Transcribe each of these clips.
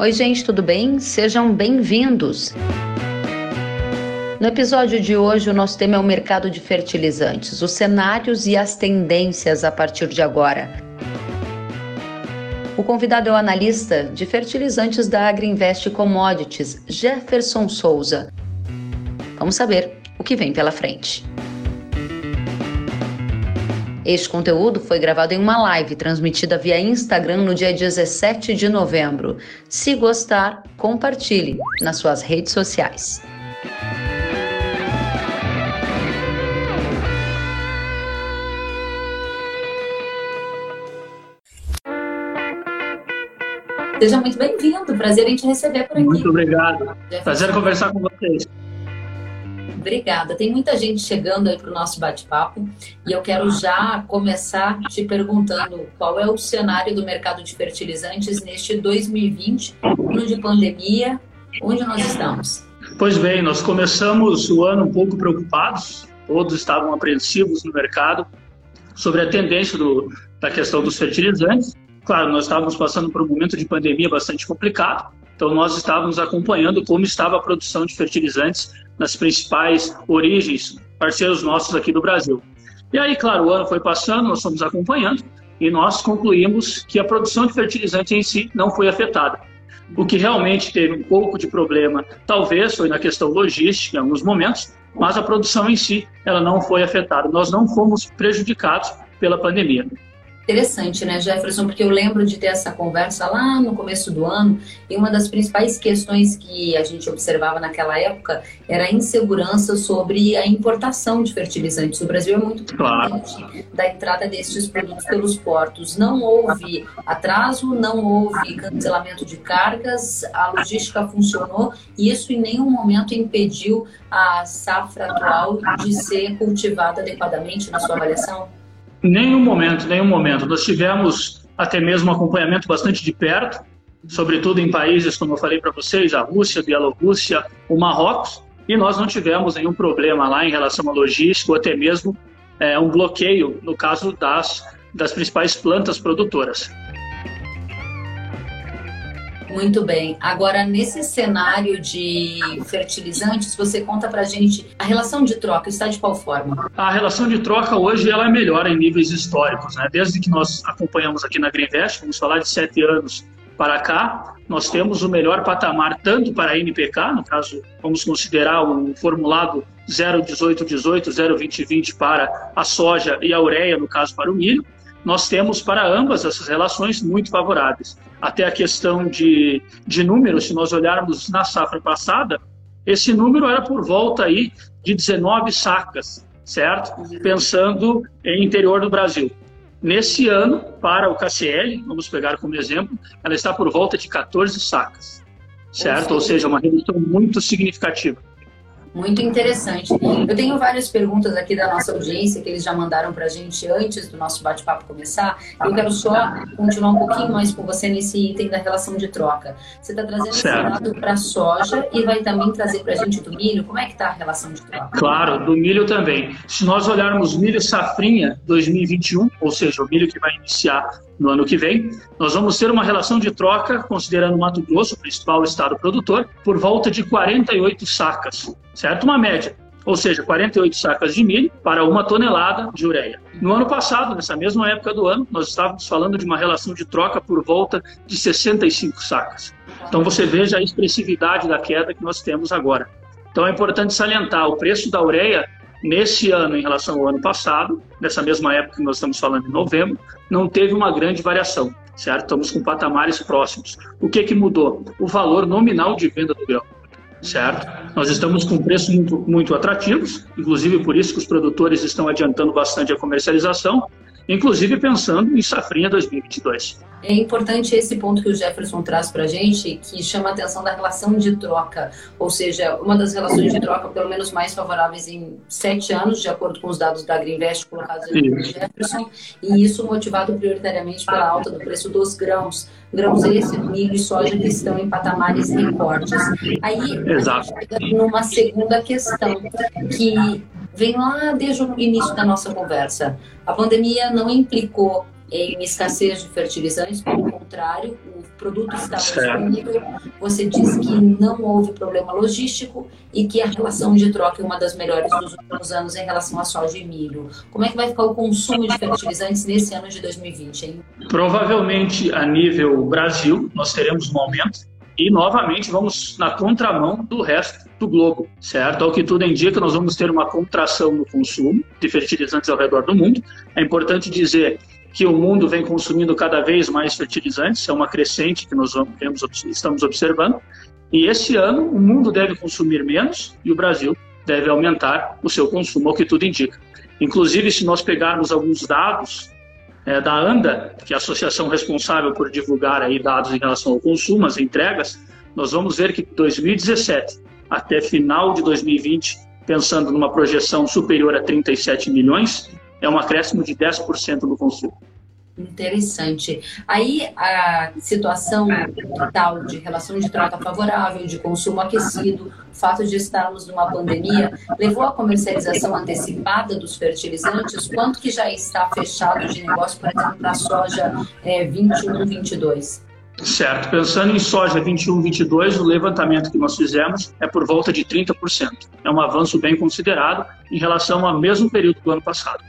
Oi, gente, tudo bem? Sejam bem-vindos. No episódio de hoje, o nosso tema é o mercado de fertilizantes, os cenários e as tendências a partir de agora. O convidado é o analista de fertilizantes da Agriinvest Commodities, Jefferson Souza. Vamos saber o que vem pela frente. Este conteúdo foi gravado em uma live transmitida via Instagram no dia 17 de novembro. Se gostar, compartilhe nas suas redes sociais. Seja muito bem-vindo. Prazer em te receber por aqui. Muito obrigado. Prazer conversar com vocês. Obrigada. Tem muita gente chegando aí para o nosso bate-papo e eu quero já começar te perguntando qual é o cenário do mercado de fertilizantes neste 2020, ano de pandemia, onde nós estamos? Pois bem, nós começamos o ano um pouco preocupados, todos estavam apreensivos no mercado sobre a tendência do, da questão dos fertilizantes. Claro, nós estávamos passando por um momento de pandemia bastante complicado, então nós estávamos acompanhando como estava a produção de fertilizantes nas principais origens, parceiros nossos aqui do Brasil. E aí, claro, o ano foi passando, nós fomos acompanhando e nós concluímos que a produção de fertilizante em si não foi afetada. O que realmente teve um pouco de problema, talvez, foi na questão logística em alguns momentos, mas a produção em si, ela não foi afetada. Nós não fomos prejudicados pela pandemia. Interessante, né, Jefferson? Porque eu lembro de ter essa conversa lá no começo do ano e uma das principais questões que a gente observava naquela época era a insegurança sobre a importação de fertilizantes. O Brasil é muito dependente claro. da entrada desses produtos pelos portos. Não houve atraso, não houve cancelamento de cargas, a logística funcionou e isso em nenhum momento impediu a safra atual de ser cultivada adequadamente na sua avaliação? Nenhum momento, nenhum momento. Nós tivemos até mesmo acompanhamento bastante de perto, sobretudo em países, como eu falei para vocês, a Rússia, a Bielorrússia, o Marrocos, e nós não tivemos nenhum problema lá em relação à logística ou até mesmo é, um bloqueio no caso das, das principais plantas produtoras. Muito bem. Agora, nesse cenário de fertilizantes, você conta para gente a relação de troca está de qual forma? A relação de troca hoje ela é melhor em níveis históricos, né? Desde que nós acompanhamos aqui na Greenvest, vamos falar de sete anos para cá, nós temos o melhor patamar tanto para a NPK, no caso, vamos considerar o formulado 01818, 02020 para a soja e a ureia, no caso para o milho, nós temos para ambas essas relações muito favoráveis. Até a questão de, de números, se nós olharmos na safra passada, esse número era por volta aí de 19 sacas, certo? Pensando em interior do Brasil. Nesse ano, para o KCL, vamos pegar como exemplo, ela está por volta de 14 sacas, certo? Ou seja, uma redução muito significativa. Muito interessante. Eu tenho várias perguntas aqui da nossa audiência que eles já mandaram para a gente antes do nosso bate-papo começar. Eu quero só continuar um pouquinho mais com você nesse item da relação de troca. Você está trazendo certo. esse lado para a soja e vai também trazer para a gente do milho. Como é que está a relação de troca? Claro, do milho também. Se nós olharmos milho safrinha 2021, ou seja, o milho que vai iniciar no ano que vem, nós vamos ter uma relação de troca, considerando Mato Grosso, o principal estado produtor, por volta de 48 sacas, certo? Uma média. Ou seja, 48 sacas de milho para uma tonelada de ureia. No ano passado, nessa mesma época do ano, nós estávamos falando de uma relação de troca por volta de 65 sacas. Então você veja a expressividade da queda que nós temos agora. Então é importante salientar, o preço da ureia Nesse ano, em relação ao ano passado, nessa mesma época que nós estamos falando em novembro, não teve uma grande variação, certo? Estamos com patamares próximos. O que que mudou? O valor nominal de venda do grão, certo? Nós estamos com preços muito, muito atrativos, inclusive por isso que os produtores estão adiantando bastante a comercialização, inclusive pensando em safrinha 2022. É importante esse ponto que o Jefferson traz para a gente, que chama a atenção da relação de troca, ou seja, uma das relações de troca, pelo menos mais favoráveis em sete anos, de acordo com os dados da Greenvest colocados pelo Jefferson, e isso motivado prioritariamente pela alta do preço dos grãos. Grãos esse, milho e soja que estão em patamares recordes. Aí, Exato. numa segunda questão, que vem lá desde o início da nossa conversa. A pandemia não implicou em escassez de fertilizantes, pelo contrário, o produto estava disponível. Você disse que não houve problema logístico e que a relação de troca é uma das melhores dos últimos anos em relação a soja e milho. Como é que vai ficar o consumo de fertilizantes nesse ano de 2020? Hein? Provavelmente, a nível Brasil, nós teremos um aumento e novamente vamos na contramão do resto do globo, certo? Ao que tudo indica, nós vamos ter uma contração no consumo de fertilizantes ao redor do mundo. É importante dizer que o mundo vem consumindo cada vez mais fertilizantes, é uma crescente que nós vamos, estamos observando. E esse ano o mundo deve consumir menos e o Brasil deve aumentar o seu consumo, ao que tudo indica. Inclusive, se nós pegarmos alguns dados é, da ANDA, que é a associação responsável por divulgar aí dados em relação ao consumo, as entregas, nós vamos ver que 2017 até final de 2020, pensando numa projeção superior a 37 milhões, é um acréscimo de 10% no consumo. Interessante. Aí a situação tal de relação de troca favorável, de consumo aquecido, o fato de estarmos numa pandemia, levou à comercialização antecipada dos fertilizantes? Quanto que já está fechado de negócio, por exemplo, para a soja é, 21, 22? Certo. Pensando em soja 21, 22, o levantamento que nós fizemos é por volta de 30%. É um avanço bem considerado em relação ao mesmo período do ano passado.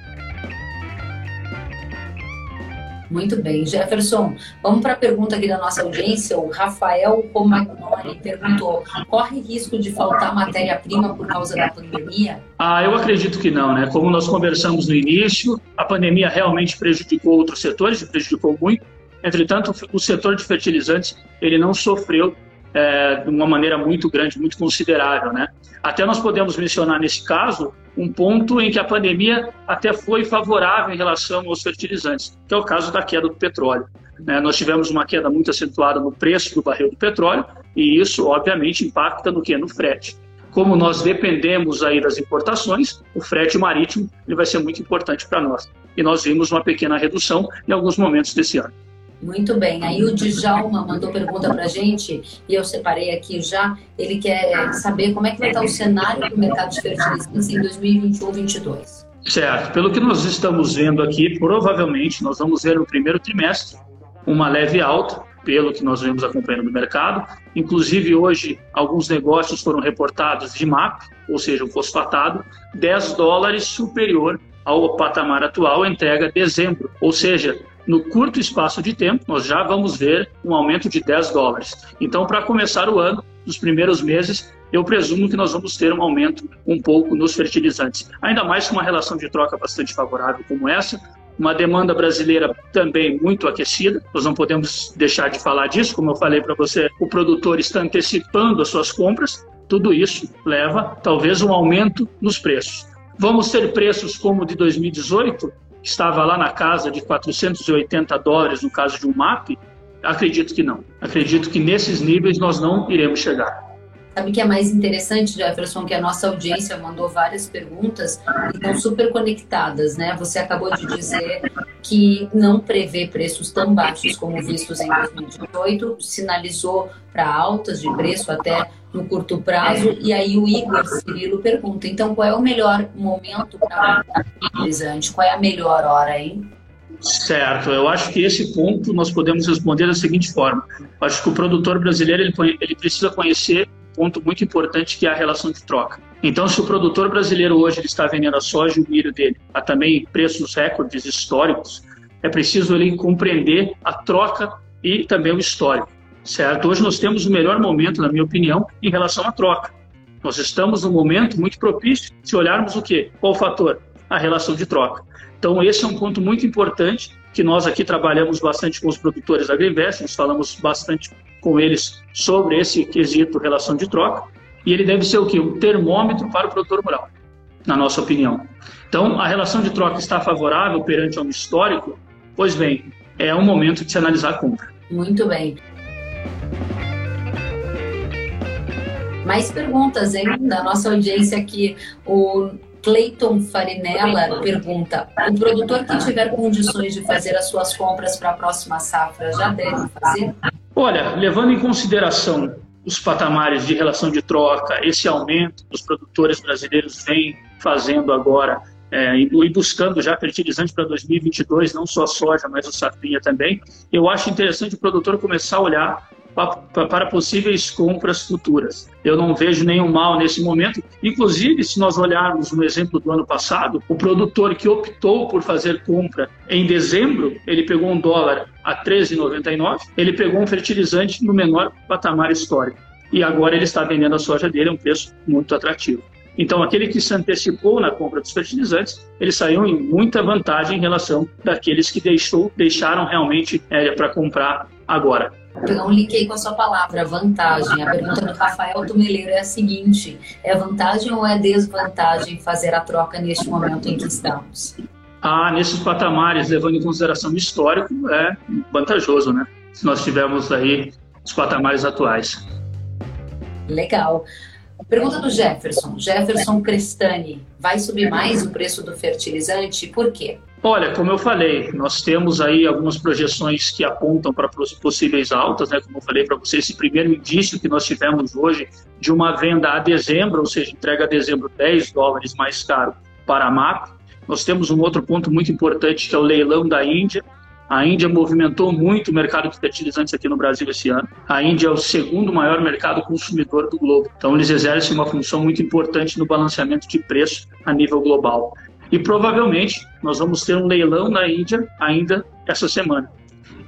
Muito bem. Jefferson, vamos para a pergunta aqui da nossa audiência. O Rafael Romagnoli perguntou: corre risco de faltar matéria-prima por causa da pandemia? Ah, eu acredito que não, né? Como nós conversamos no início, a pandemia realmente prejudicou outros setores, prejudicou muito. Entretanto, o setor de fertilizantes ele não sofreu é, de uma maneira muito grande, muito considerável, né? Até nós podemos mencionar nesse caso um ponto em que a pandemia até foi favorável em relação aos fertilizantes, que é o caso da queda do petróleo. Né? Nós tivemos uma queda muito acentuada no preço do barril do petróleo e isso, obviamente, impacta no que? No frete. Como nós dependemos aí das importações, o frete marítimo ele vai ser muito importante para nós. E nós vimos uma pequena redução em alguns momentos desse ano. Muito bem. Aí o Djalma mandou pergunta para a gente, e eu separei aqui já. Ele quer saber como é que vai estar o cenário do mercado de fertilizantes em 2021-22. Certo. Pelo que nós estamos vendo aqui, provavelmente nós vamos ver no primeiro trimestre uma leve alta, pelo que nós vemos acompanhando no mercado. Inclusive, hoje, alguns negócios foram reportados de MAP, ou seja, o fosfatado, 10 dólares superior ao patamar atual, entrega dezembro. Ou seja, no curto espaço de tempo, nós já vamos ver um aumento de 10 dólares. Então, para começar o ano, nos primeiros meses, eu presumo que nós vamos ter um aumento um pouco nos fertilizantes. Ainda mais com uma relação de troca bastante favorável como essa, uma demanda brasileira também muito aquecida, nós não podemos deixar de falar disso, como eu falei para você, o produtor está antecipando as suas compras, tudo isso leva talvez um aumento nos preços. Vamos ter preços como o de 2018, estava lá na casa de 480 dólares no caso de um MAP? Acredito que não. Acredito que nesses níveis nós não iremos chegar. Sabe o que é mais interessante, Jefferson, que a nossa audiência mandou várias perguntas e estão super conectadas, né? Você acabou de dizer que não prevê preços tão baixos como vistos em 2018, sinalizou para altas de preço até no curto prazo. E aí o Igor Cirilo pergunta, então qual é o melhor momento para fertilizante? Qual é a melhor hora, hein? Certo, eu acho que esse ponto nós podemos responder da seguinte forma. Eu acho que o produtor brasileiro ele, ele precisa conhecer ponto muito importante que é a relação de troca. Então, se o produtor brasileiro hoje ele está vendendo a soja e o milho dele a também preços recordes históricos, é preciso ele compreender a troca e também o histórico certo? Hoje nós temos o melhor momento, na minha opinião, em relação à troca. Nós estamos num momento muito propício se olharmos o quê? Qual o fator? A relação de troca. Então, esse é um ponto muito importante que nós aqui trabalhamos bastante com os produtores da Agriinvest, nós falamos bastante com eles sobre esse quesito relação de troca, e ele deve ser o quê? Um termômetro para o produtor rural, na nossa opinião. Então, a relação de troca está favorável perante um histórico? Pois bem, é um momento de se analisar a compra. Muito bem. Mais perguntas, hein, da nossa audiência aqui. O Cleiton Farinella pergunta: o produtor que tiver condições de fazer as suas compras para a próxima safra já deve fazer? Olha, levando em consideração os patamares de relação de troca, esse aumento que os produtores brasileiros vêm fazendo agora é, e buscando já fertilizante para 2022, não só soja, mas o safrinha também, eu acho interessante o produtor começar a olhar para possíveis compras futuras. Eu não vejo nenhum mal nesse momento. Inclusive, se nós olharmos no exemplo do ano passado, o produtor que optou por fazer compra em dezembro, ele pegou um dólar a 13,99, ele pegou um fertilizante no menor patamar histórico. E agora ele está vendendo a soja dele a um preço muito atrativo. Então, aquele que se antecipou na compra dos fertilizantes, ele saiu em muita vantagem em relação daqueles que deixou, deixaram realmente é, para comprar agora. Então, linkei com a sua palavra, vantagem. A pergunta do Rafael Tumeleiro é a seguinte: é vantagem ou é desvantagem fazer a troca neste momento em que estamos? Ah, nesses patamares, levando em consideração o histórico, é vantajoso, né? Se nós tivermos aí os patamares atuais. Legal. Pergunta do Jefferson. Jefferson Crestani. Vai subir mais o preço do fertilizante? Por quê? Olha, como eu falei, nós temos aí algumas projeções que apontam para possíveis altas, né? Como eu falei para você, esse primeiro indício que nós tivemos hoje de uma venda a dezembro, ou seja, entrega a dezembro 10 dólares mais caro para a macro. Nós temos um outro ponto muito importante que é o leilão da Índia, a Índia movimentou muito o mercado de fertilizantes aqui no Brasil esse ano. A Índia é o segundo maior mercado consumidor do globo. Então, eles exercem uma função muito importante no balanceamento de preço a nível global. E provavelmente nós vamos ter um leilão na Índia ainda essa semana.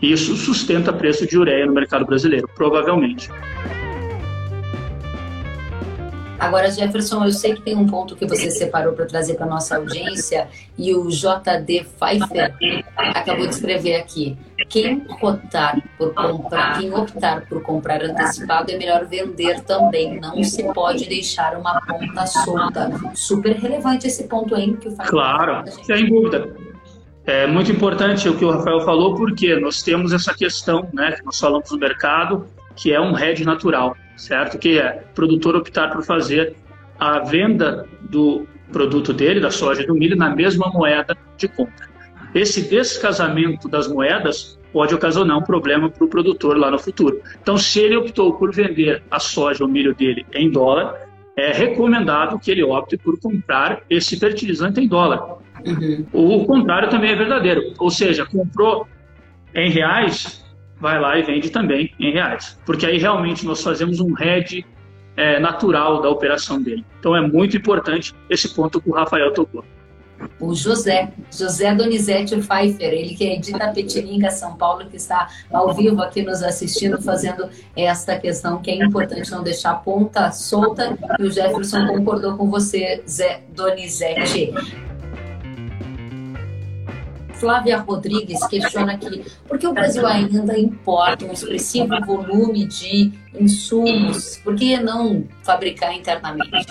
Isso sustenta o preço de ureia no mercado brasileiro, provavelmente. Agora, Jefferson, eu sei que tem um ponto que você separou para trazer para nossa audiência e o JD Pfeiffer acabou de escrever aqui. Quem optar por comprar, quem optar por comprar antecipado é melhor vender também. Não se pode deixar uma ponta solta. Super relevante esse ponto, hein? Que o claro, sem dúvida. É muito importante o que o Rafael falou, porque nós temos essa questão, né, que nós falamos no mercado, que é um hedge natural certo? Que é o produtor optar por fazer a venda do produto dele, da soja e do milho, na mesma moeda de compra. Esse descasamento das moedas pode ocasionar um problema para o produtor lá no futuro. Então, se ele optou por vender a soja ou milho dele em dólar, é recomendado que ele opte por comprar esse fertilizante em dólar. Uhum. O contrário também é verdadeiro, ou seja, comprou em reais, vai lá e vende também em reais. Porque aí realmente nós fazemos um hedge é, natural da operação dele. Então é muito importante esse ponto que o Rafael tocou. O José, José Donizete Pfeiffer, ele que é de Itapetininga, São Paulo, que está ao vivo aqui nos assistindo, fazendo esta questão que é importante não deixar a ponta solta. E o Jefferson concordou com você, Zé Donizete. Flávia Rodrigues questiona aqui por que o Brasil ainda importa um expressivo volume de insumos? Por que não fabricar internamente?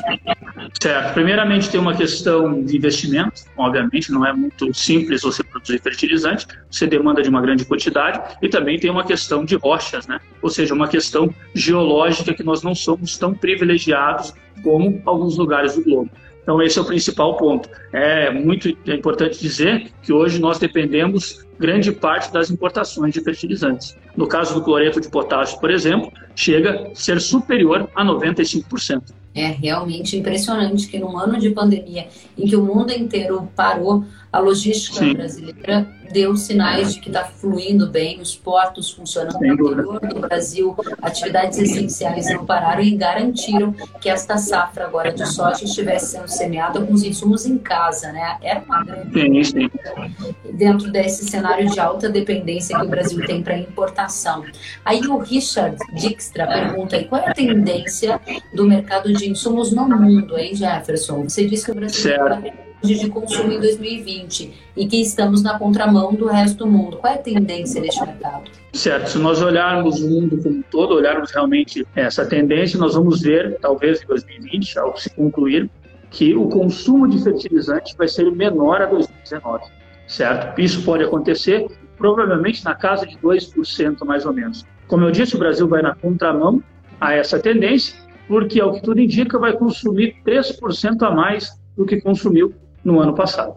Certo. Primeiramente, tem uma questão de investimento. Obviamente, não é muito simples você produzir fertilizante. Você demanda de uma grande quantidade. E também tem uma questão de rochas, né? Ou seja, uma questão geológica que nós não somos tão privilegiados como alguns lugares do globo. Então, esse é o principal ponto. É muito importante dizer que hoje nós dependemos grande parte das importações de fertilizantes. No caso do cloreto de potássio, por exemplo, chega a ser superior a 95%. É realmente impressionante que num ano de pandemia em que o mundo inteiro parou, a logística Sim. brasileira deu sinais de que está fluindo bem, os portos funcionando no interior do Brasil, atividades essenciais não pararam e garantiram que esta safra agora de soja estivesse sendo semeada com os insumos em casa, né? Era uma grande sim, sim. dentro desse cenário de alta dependência que o Brasil tem para importação. Aí o Richard Dijkstra pergunta aí, qual é a tendência do mercado de insumos no mundo, hein, Jefferson? Você disse que o Brasil certo de consumo em 2020 e que estamos na contramão do resto do mundo. Qual é a tendência deste mercado? Certo, se nós olharmos o mundo como um todo, olharmos realmente essa tendência, nós vamos ver, talvez em 2020, ao se concluir, que o consumo de fertilizante vai ser menor a 2019, certo? Isso pode acontecer provavelmente na casa de 2% mais ou menos. Como eu disse, o Brasil vai na contramão a essa tendência, porque, ao que tudo indica, vai consumir 3% a mais do que consumiu no ano passado.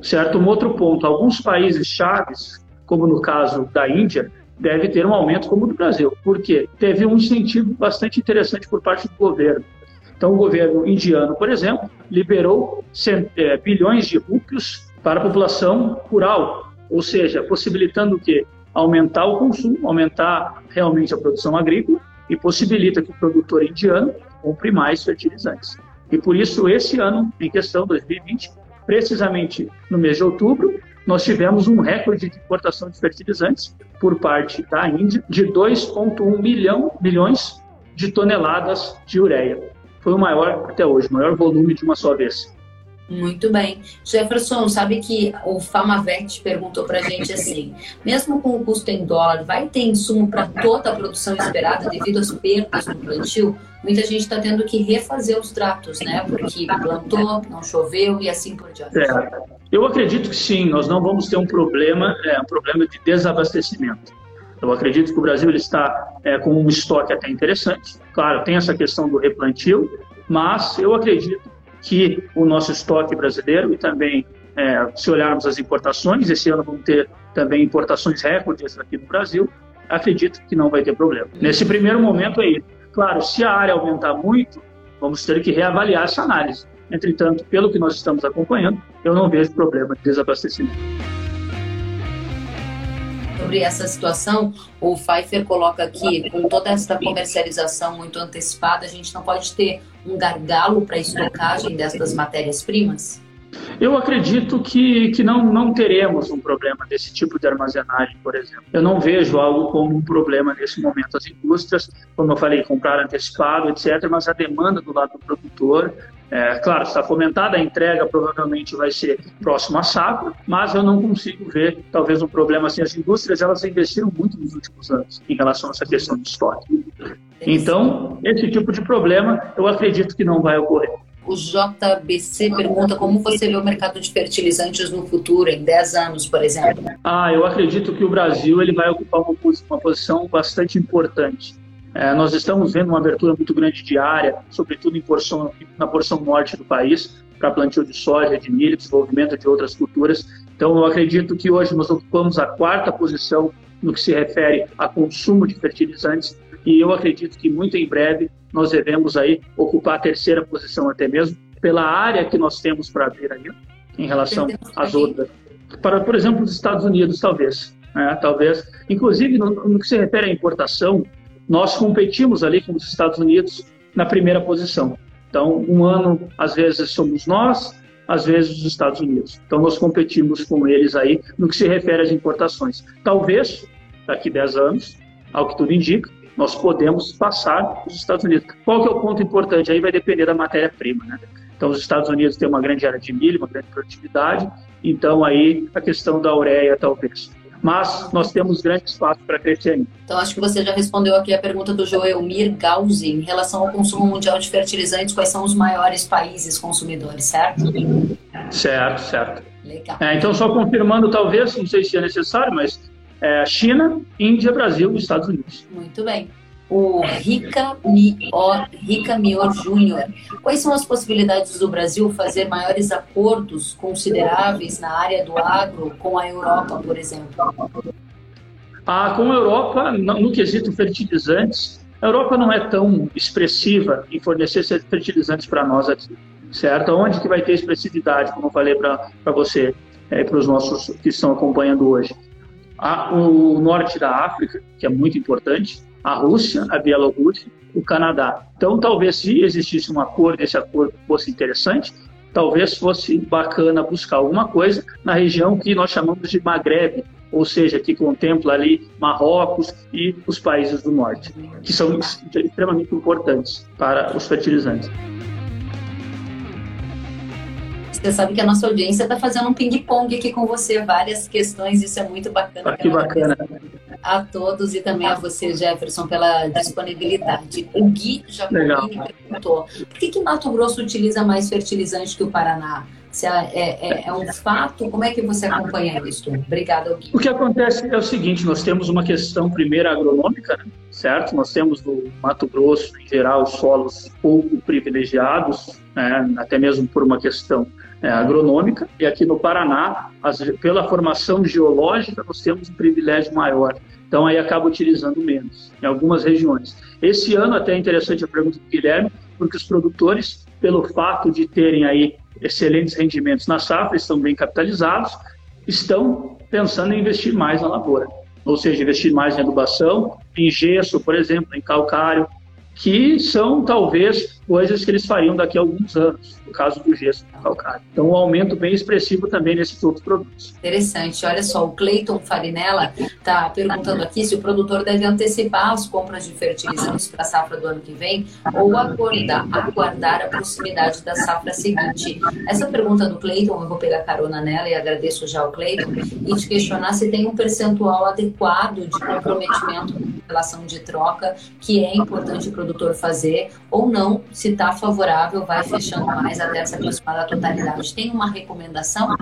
Certo? Um outro ponto, alguns países chaves, como no caso da Índia, deve ter um aumento como o do Brasil. Por quê? Teve um incentivo bastante interessante por parte do governo. Então, o governo indiano, por exemplo, liberou é, bilhões de rúpios para a população rural, ou seja, possibilitando o quê? Aumentar o consumo, aumentar realmente a produção agrícola e possibilita que o produtor indiano compre mais fertilizantes. E por isso, esse ano, em questão 2020, precisamente no mês de outubro, nós tivemos um recorde de importação de fertilizantes por parte da Índia de 2,1 milhão, milhões de toneladas de ureia. Foi o maior até hoje, o maior volume de uma só vez. Muito bem. Jefferson, sabe que o Famavet perguntou para a gente assim: mesmo com o custo em dólar, vai ter insumo para toda a produção esperada devido às perdas no plantio? Muita gente está tendo que refazer os tratos, né? Porque plantou, não choveu e assim por diante. É. Eu acredito que sim, nós não vamos ter um problema, é, um problema de desabastecimento. Eu acredito que o Brasil está é, com um estoque até interessante. Claro, tem essa questão do replantio, mas eu acredito que o nosso estoque brasileiro e também, é, se olharmos as importações, esse ano vamos ter também importações recordes aqui no Brasil, acredito que não vai ter problema. Nesse primeiro momento aí, claro, se a área aumentar muito, vamos ter que reavaliar essa análise. Entretanto, pelo que nós estamos acompanhando, eu não vejo problema de desabastecimento sobre essa situação, o Pfeiffer coloca aqui, com toda essa comercialização muito antecipada, a gente não pode ter um gargalo para a estocagem destas matérias-primas? Eu acredito que, que não, não teremos um problema desse tipo de armazenagem, por exemplo. Eu não vejo algo como um problema nesse momento. As indústrias, como eu falei, comprar antecipado, etc., mas a demanda do lado do produtor é, claro, está fomentada, a entrega provavelmente vai ser próximo a safra, mas eu não consigo ver talvez um problema assim. As indústrias elas investiram muito nos últimos anos em relação a essa questão de estoque. Então, esse tipo de problema eu acredito que não vai ocorrer. O JBC pergunta como você vê o mercado de fertilizantes no futuro, em 10 anos, por exemplo. Ah, eu acredito que o Brasil ele vai ocupar uma posição bastante importante. É, nós estamos vendo uma abertura muito grande de área, sobretudo porção, na porção norte do país, para plantio de soja, de milho, desenvolvimento de outras culturas. Então, eu acredito que hoje nós ocupamos a quarta posição no que se refere a consumo de fertilizantes e eu acredito que muito em breve nós devemos aí ocupar a terceira posição até mesmo pela área que nós temos para abrir aí em relação às outras. Para, por exemplo, os Estados Unidos, talvez. Né? Talvez, inclusive no, no que se refere à importação, nós competimos ali com os Estados Unidos na primeira posição. Então, um ano, às vezes, somos nós, às vezes, os Estados Unidos. Então, nós competimos com eles aí no que se refere às importações. Talvez, daqui 10 anos, ao que tudo indica, nós podemos passar os Estados Unidos. Qual que é o ponto importante? Aí vai depender da matéria-prima, né? Então, os Estados Unidos têm uma grande área de milho, uma grande produtividade, então aí a questão da ureia, talvez mas nós temos grande espaço para crescer ainda. Então, acho que você já respondeu aqui a pergunta do Joelmir Gauzi em relação ao consumo mundial de fertilizantes, quais são os maiores países consumidores, certo? Certo, certo. Legal. É, então, só confirmando, talvez, não sei se é necessário, mas é, China, Índia, Brasil e Estados Unidos. Muito bem o Rica, Mior, Rica Mior Júnior. Quais são as possibilidades do Brasil fazer maiores acordos consideráveis na área do agro com a Europa, por exemplo? Ah, com a Europa, no quesito fertilizantes, a Europa não é tão expressiva em fornecer fertilizantes para nós aqui, certo? Onde que vai ter expressividade, como eu falei para você, é, para os nossos que estão acompanhando hoje? Ah, o norte da África, que é muito importante, a Rússia, a Bielorrússia, o Canadá. Então, talvez se existisse um acordo, esse acordo fosse interessante, talvez fosse bacana buscar alguma coisa na região que nós chamamos de Maghreb, ou seja, que contempla ali Marrocos e os países do norte, que são extremamente importantes para os fertilizantes. Você sabe que a nossa audiência está fazendo um ping-pong aqui com você, várias questões, isso é muito bacana. Ah, que bacana. A todos e também a você, Jefferson, pela disponibilidade. O Gui Jacobini perguntou, por que, que Mato Grosso utiliza mais fertilizante que o Paraná? Se é, é, é, um fato, como é que você acompanha isso? Obrigada, Gui. O que acontece é o seguinte, nós temos uma questão primeira agronômica, né? certo? Nós temos no Mato Grosso, em geral, solos pouco privilegiados, né? até mesmo por uma questão é, agronômica, e aqui no Paraná, as, pela formação geológica, nós temos um privilégio maior. Então, aí acaba utilizando menos, em algumas regiões. Esse ano, até é interessante a pergunta do Guilherme, porque os produtores, pelo fato de terem aí excelentes rendimentos na safra, estão bem capitalizados, estão pensando em investir mais na lavoura. Ou seja, investir mais em adubação, em gesso, por exemplo, em calcário, que são talvez coisas que eles fariam daqui a alguns anos, no caso do gesso calcário. Então, um aumento bem expressivo também nesses outros produtos. Interessante. Olha só, o Cleiton Farinella está perguntando aqui se o produtor deve antecipar as compras de fertilizantes para a safra do ano que vem ou aguardar, a proximidade da safra seguinte. Essa pergunta do Cleiton, eu vou pegar carona nela e agradeço já ao Cleiton, e te questionar se tem um percentual adequado de comprometimento em relação de troca que é importante o produtor fazer, ou não, se está favorável, vai fechando mais até se aproximar da totalidade. Tem uma recomendação?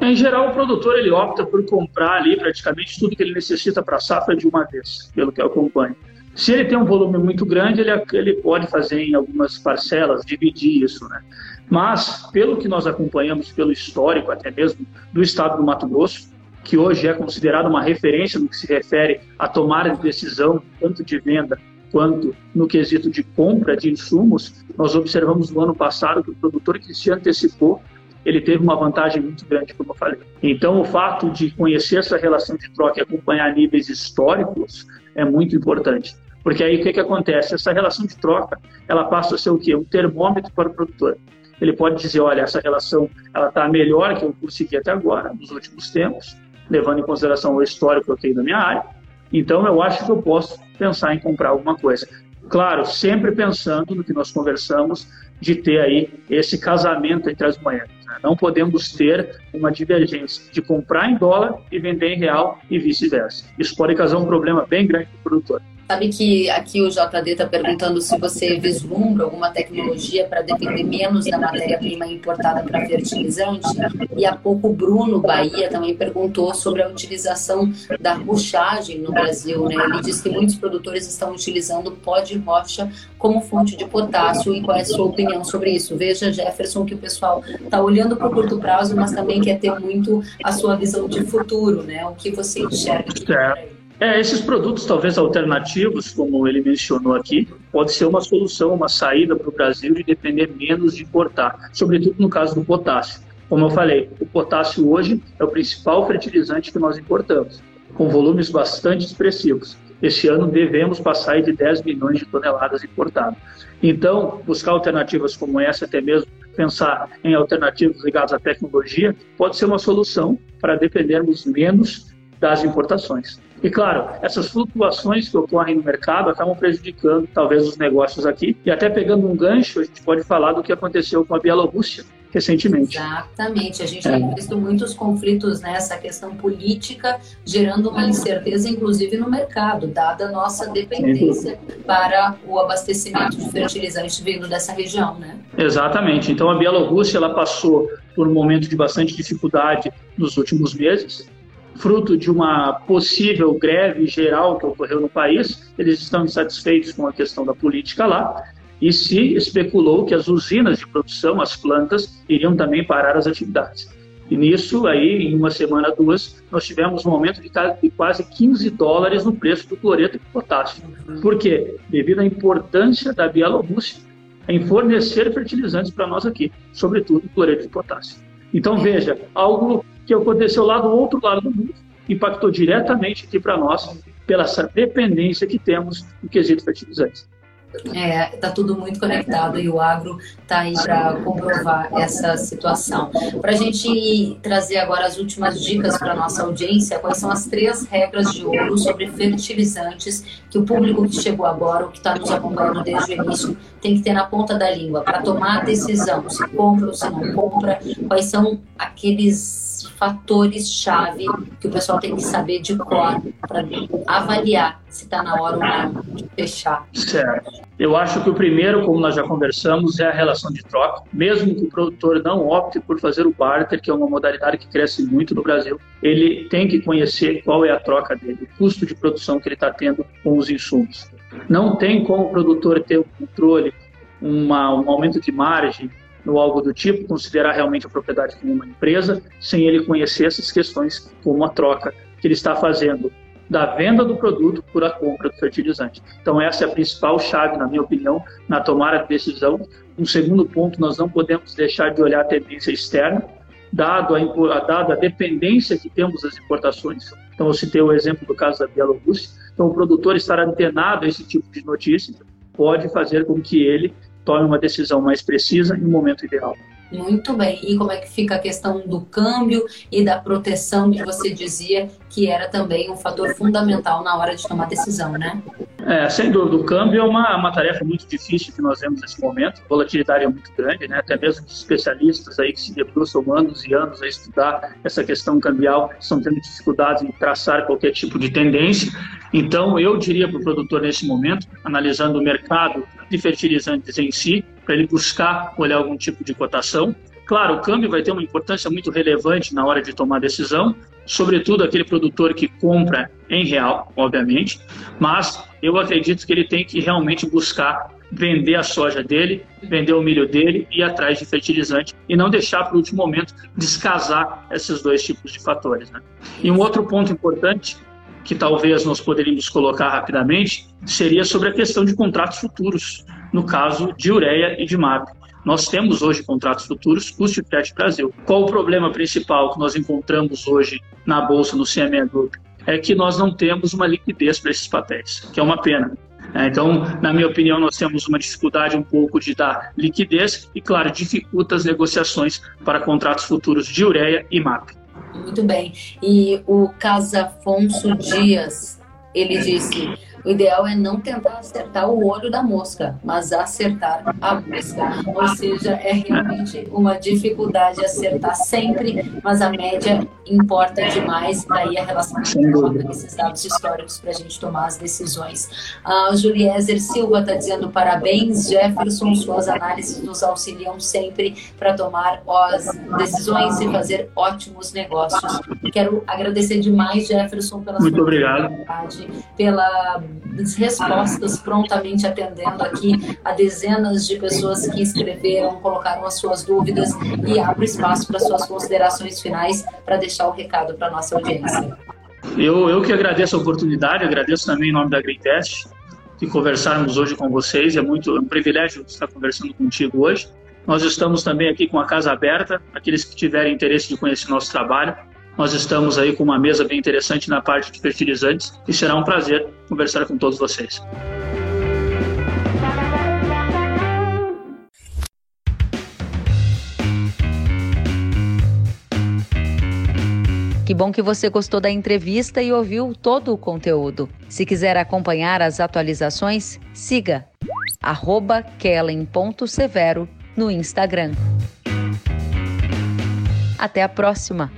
Em geral, o produtor ele opta por comprar ali praticamente tudo que ele necessita para a safra de uma vez, pelo que eu acompanho. Se ele tem um volume muito grande, ele, ele pode fazer em algumas parcelas, dividir isso, né? Mas, pelo que nós acompanhamos, pelo histórico até mesmo do estado do Mato Grosso, que hoje é considerado uma referência no que se refere a tomar de decisão, tanto de venda quanto no quesito de compra de insumos, nós observamos no ano passado que o produtor que se antecipou, ele teve uma vantagem muito grande, como eu falei. Então, o fato de conhecer essa relação de troca e acompanhar níveis históricos é muito importante. Porque aí o que, que acontece? Essa relação de troca, ela passa a ser o quê? Um termômetro para o produtor. Ele pode dizer, olha, essa relação ela está melhor que eu consegui até agora, nos últimos tempos, levando em consideração o histórico que eu tenho da minha área, então, eu acho que eu posso pensar em comprar alguma coisa. Claro, sempre pensando no que nós conversamos de ter aí esse casamento entre as moedas. Né? Não podemos ter uma divergência de comprar em dólar e vender em real e vice-versa. Isso pode causar um problema bem grande para o produtor. Sabe que aqui o JD está perguntando se você vislumbra alguma tecnologia para depender menos da matéria-prima importada para fertilizante. E há pouco o Bruno Bahia também perguntou sobre a utilização da rochagem no Brasil. Né? Ele diz que muitos produtores estão utilizando pó de rocha como fonte de potássio e qual é a sua opinião sobre isso? Veja, Jefferson, que o pessoal está olhando para o curto prazo, mas também quer ter muito a sua visão de futuro, né? O que você enxerga de é, esses produtos talvez alternativos, como ele mencionou aqui, pode ser uma solução, uma saída para o Brasil de depender menos de importar, sobretudo no caso do potássio. Como eu falei, o potássio hoje é o principal fertilizante que nós importamos, com volumes bastante expressivos. Este ano devemos passar de 10 milhões de toneladas importadas. Então, buscar alternativas como essa, até mesmo pensar em alternativas ligadas à tecnologia, pode ser uma solução para dependermos menos das importações. E claro, essas flutuações que ocorrem no mercado acabam prejudicando talvez os negócios aqui. E até pegando um gancho, a gente pode falar do que aconteceu com a Bielorrússia recentemente. Exatamente. A gente é. tem visto muitos conflitos nessa questão política, gerando uma incerteza, inclusive no mercado, dada a nossa dependência para o abastecimento de fertilizantes vindo dessa região, né? Exatamente. Então a Bielorrússia ela passou por um momento de bastante dificuldade nos últimos meses fruto de uma possível greve geral que ocorreu no país. Eles estão insatisfeitos com a questão da política lá e se especulou que as usinas de produção, as plantas, iriam também parar as atividades. E nisso, aí, em uma semana, duas, nós tivemos um aumento de quase 15 dólares no preço do cloreto de potássio. Por quê? Devido à importância da Bielorrússia em fornecer fertilizantes para nós aqui, sobretudo cloreto de potássio. Então, veja, algo que aconteceu lá do outro lado do mundo, impactou diretamente aqui para nós, pela essa dependência que temos no quesito fertilizantes. É, tá tudo muito conectado e o agro tá aí para comprovar essa situação. Para a gente trazer agora as últimas dicas para nossa audiência, quais são as três regras de ouro sobre fertilizantes que o público que chegou agora, o que está nos acompanhando desde o início, tem que ter na ponta da língua para tomar a decisão se compra ou se não compra, quais são aqueles fatores-chave que o pessoal tem que saber de cor para avaliar se está na hora ou não de fechar. Certo. Eu acho que o primeiro, como nós já conversamos, é a relação de troca. Mesmo que o produtor não opte por fazer o barter, que é uma modalidade que cresce muito no Brasil, ele tem que conhecer qual é a troca dele, o custo de produção que ele está tendo com os insumos. Não tem como o produtor ter o controle, uma, um aumento de margem, ou algo do tipo, considerar realmente a propriedade como uma empresa, sem ele conhecer essas questões como a troca que ele está fazendo da venda do produto por a compra do fertilizante. Então, essa é a principal chave, na minha opinião, na tomada de decisão. Um segundo ponto, nós não podemos deixar de olhar a tendência externa, dado a, dado a dependência que temos das importações. Então, eu citei o exemplo do caso da Bielorrússia. Então, o produtor estar antenado a esse tipo de notícia pode fazer com que ele tome uma decisão mais precisa em um momento ideal. Muito bem. E como é que fica a questão do câmbio e da proteção que você dizia que era também um fator fundamental na hora de tomar decisão, né? É, sem dúvida, o câmbio é uma, uma tarefa muito difícil que nós vemos nesse momento. A volatilidade é muito grande, né? Até mesmo os especialistas aí que se debruçam anos e anos a estudar essa questão cambial estão tendo dificuldades em traçar qualquer tipo de tendência. Então, eu diria para o produtor nesse momento, analisando o mercado de fertilizantes em si, para ele buscar olhar algum tipo de cotação. Claro, o câmbio vai ter uma importância muito relevante na hora de tomar decisão, sobretudo aquele produtor que compra em real, obviamente, mas eu acredito que ele tem que realmente buscar vender a soja dele, vender o milho dele e ir atrás de fertilizante e não deixar para o último momento descasar esses dois tipos de fatores. Né? E um outro ponto importante que talvez nós poderíamos colocar rapidamente seria sobre a questão de contratos futuros, no caso de ureia e de MAP. Nós temos hoje contratos futuros, custo e frete Brasil. Qual o problema principal que nós encontramos hoje na Bolsa, no CME Group? É que nós não temos uma liquidez para esses papéis, que é uma pena. É, então, na minha opinião, nós temos uma dificuldade um pouco de dar liquidez e, claro, dificulta as negociações para contratos futuros de ureia e MAP. Muito bem. E o Casafonso Dias, ele disse o ideal é não tentar acertar o olho da mosca, mas acertar a mosca. Ou seja, é realmente uma dificuldade acertar sempre, mas a média importa demais. Aí a relação coloca esses dados históricos para a gente tomar as decisões. A Juliezer Silva está dizendo parabéns, Jefferson, suas análises nos auxiliam sempre para tomar as decisões e fazer ótimos negócios. Quero agradecer demais, Jefferson, pela Muito sua obrigado. pela respostas prontamente atendendo aqui a dezenas de pessoas que escreveram, colocaram as suas dúvidas e abro espaço para suas considerações finais para deixar o recado para nossa audiência. Eu, eu que agradeço a oportunidade, agradeço também em nome da Green Test de conversarmos hoje com vocês. É muito é um privilégio estar conversando contigo hoje. Nós estamos também aqui com a casa aberta, aqueles que tiverem interesse de conhecer nosso trabalho, nós estamos aí com uma mesa bem interessante na parte de fertilizantes e será um prazer conversar com todos vocês. Que bom que você gostou da entrevista e ouviu todo o conteúdo. Se quiser acompanhar as atualizações, siga kellen.severo no Instagram. Até a próxima!